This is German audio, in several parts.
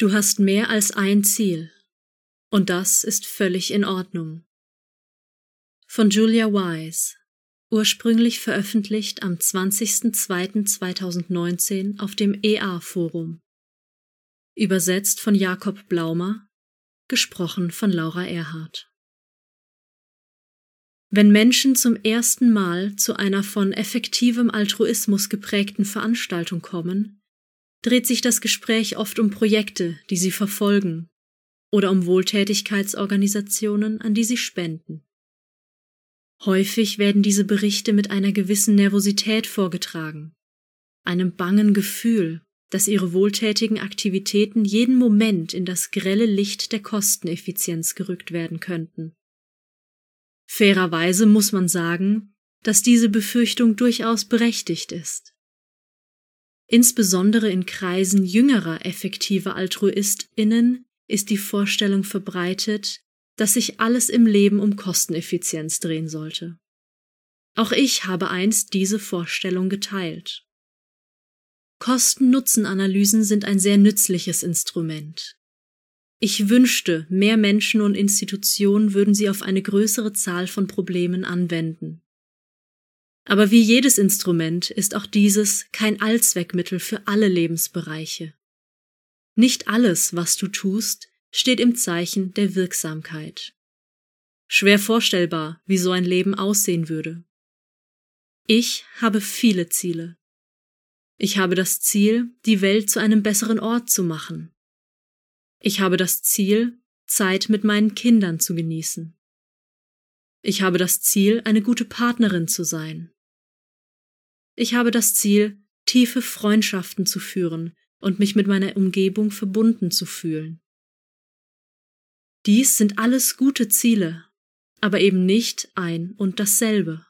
Du hast mehr als ein Ziel. Und das ist völlig in Ordnung. Von Julia Wise. Ursprünglich veröffentlicht am 20.02.2019 auf dem EA-Forum. Übersetzt von Jakob Blaumer. Gesprochen von Laura Erhardt. Wenn Menschen zum ersten Mal zu einer von effektivem Altruismus geprägten Veranstaltung kommen, dreht sich das Gespräch oft um Projekte, die sie verfolgen, oder um Wohltätigkeitsorganisationen, an die sie spenden. Häufig werden diese Berichte mit einer gewissen Nervosität vorgetragen, einem bangen Gefühl, dass ihre wohltätigen Aktivitäten jeden Moment in das grelle Licht der Kosteneffizienz gerückt werden könnten. Fairerweise muss man sagen, dass diese Befürchtung durchaus berechtigt ist. Insbesondere in Kreisen jüngerer effektiver Altruistinnen ist die Vorstellung verbreitet, dass sich alles im Leben um Kosteneffizienz drehen sollte. Auch ich habe einst diese Vorstellung geteilt. Kosten-Nutzen-Analysen sind ein sehr nützliches Instrument. Ich wünschte, mehr Menschen und Institutionen würden sie auf eine größere Zahl von Problemen anwenden. Aber wie jedes Instrument ist auch dieses kein Allzweckmittel für alle Lebensbereiche. Nicht alles, was du tust, steht im Zeichen der Wirksamkeit. Schwer vorstellbar, wie so ein Leben aussehen würde. Ich habe viele Ziele. Ich habe das Ziel, die Welt zu einem besseren Ort zu machen. Ich habe das Ziel, Zeit mit meinen Kindern zu genießen. Ich habe das Ziel, eine gute Partnerin zu sein. Ich habe das Ziel, tiefe Freundschaften zu führen und mich mit meiner Umgebung verbunden zu fühlen. Dies sind alles gute Ziele, aber eben nicht ein und dasselbe.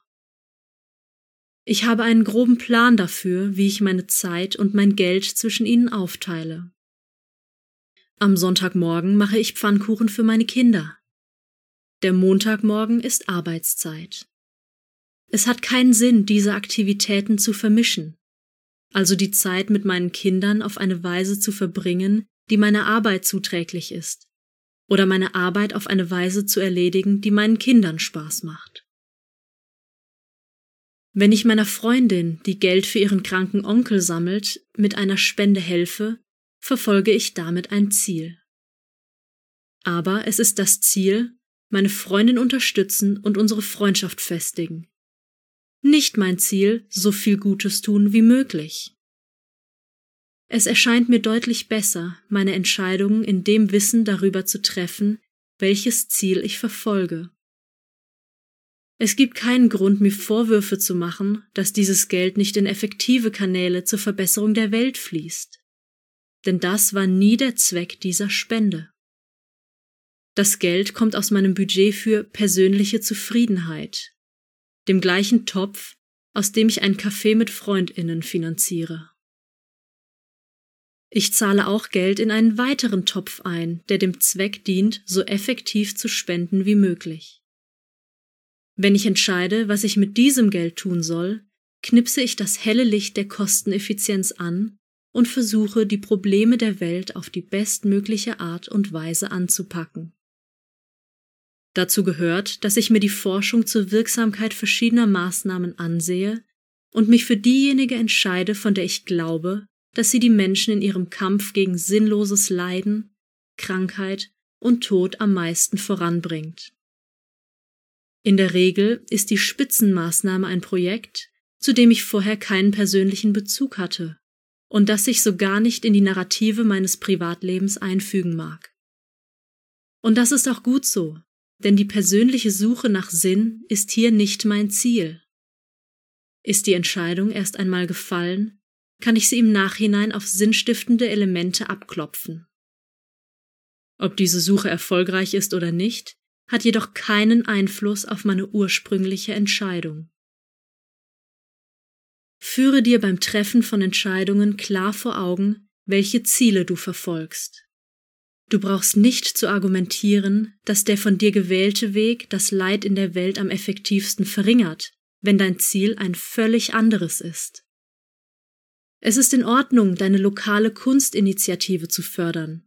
Ich habe einen groben Plan dafür, wie ich meine Zeit und mein Geld zwischen ihnen aufteile. Am Sonntagmorgen mache ich Pfannkuchen für meine Kinder. Der Montagmorgen ist Arbeitszeit. Es hat keinen Sinn, diese Aktivitäten zu vermischen, also die Zeit mit meinen Kindern auf eine Weise zu verbringen, die meiner Arbeit zuträglich ist, oder meine Arbeit auf eine Weise zu erledigen, die meinen Kindern Spaß macht. Wenn ich meiner Freundin, die Geld für ihren kranken Onkel sammelt, mit einer Spende helfe, verfolge ich damit ein Ziel. Aber es ist das Ziel, meine Freundin unterstützen und unsere Freundschaft festigen, nicht mein Ziel, so viel Gutes tun wie möglich. Es erscheint mir deutlich besser, meine Entscheidungen in dem Wissen darüber zu treffen, welches Ziel ich verfolge. Es gibt keinen Grund, mir Vorwürfe zu machen, dass dieses Geld nicht in effektive Kanäle zur Verbesserung der Welt fließt. Denn das war nie der Zweck dieser Spende. Das Geld kommt aus meinem Budget für persönliche Zufriedenheit, dem gleichen Topf, aus dem ich ein Café mit Freundinnen finanziere. Ich zahle auch Geld in einen weiteren Topf ein, der dem Zweck dient, so effektiv zu spenden wie möglich. Wenn ich entscheide, was ich mit diesem Geld tun soll, knipse ich das helle Licht der Kosteneffizienz an und versuche, die Probleme der Welt auf die bestmögliche Art und Weise anzupacken. Dazu gehört, dass ich mir die Forschung zur Wirksamkeit verschiedener Maßnahmen ansehe und mich für diejenige entscheide, von der ich glaube, dass sie die Menschen in ihrem Kampf gegen sinnloses Leiden, Krankheit und Tod am meisten voranbringt. In der Regel ist die Spitzenmaßnahme ein Projekt, zu dem ich vorher keinen persönlichen Bezug hatte und das sich so gar nicht in die Narrative meines Privatlebens einfügen mag. Und das ist auch gut so, denn die persönliche Suche nach Sinn ist hier nicht mein Ziel. Ist die Entscheidung erst einmal gefallen, kann ich sie im Nachhinein auf sinnstiftende Elemente abklopfen. Ob diese Suche erfolgreich ist oder nicht, hat jedoch keinen Einfluss auf meine ursprüngliche Entscheidung. Führe dir beim Treffen von Entscheidungen klar vor Augen, welche Ziele du verfolgst. Du brauchst nicht zu argumentieren, dass der von dir gewählte Weg das Leid in der Welt am effektivsten verringert, wenn dein Ziel ein völlig anderes ist. Es ist in Ordnung, deine lokale Kunstinitiative zu fördern,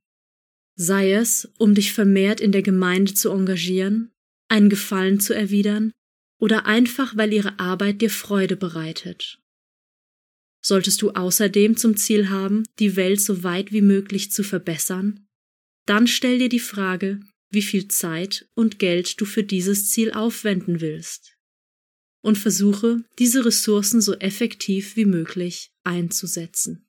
sei es, um dich vermehrt in der Gemeinde zu engagieren, einen Gefallen zu erwidern oder einfach, weil ihre Arbeit dir Freude bereitet. Solltest du außerdem zum Ziel haben, die Welt so weit wie möglich zu verbessern, dann stell dir die Frage, wie viel Zeit und Geld du für dieses Ziel aufwenden willst. Und versuche, diese Ressourcen so effektiv wie möglich einzusetzen.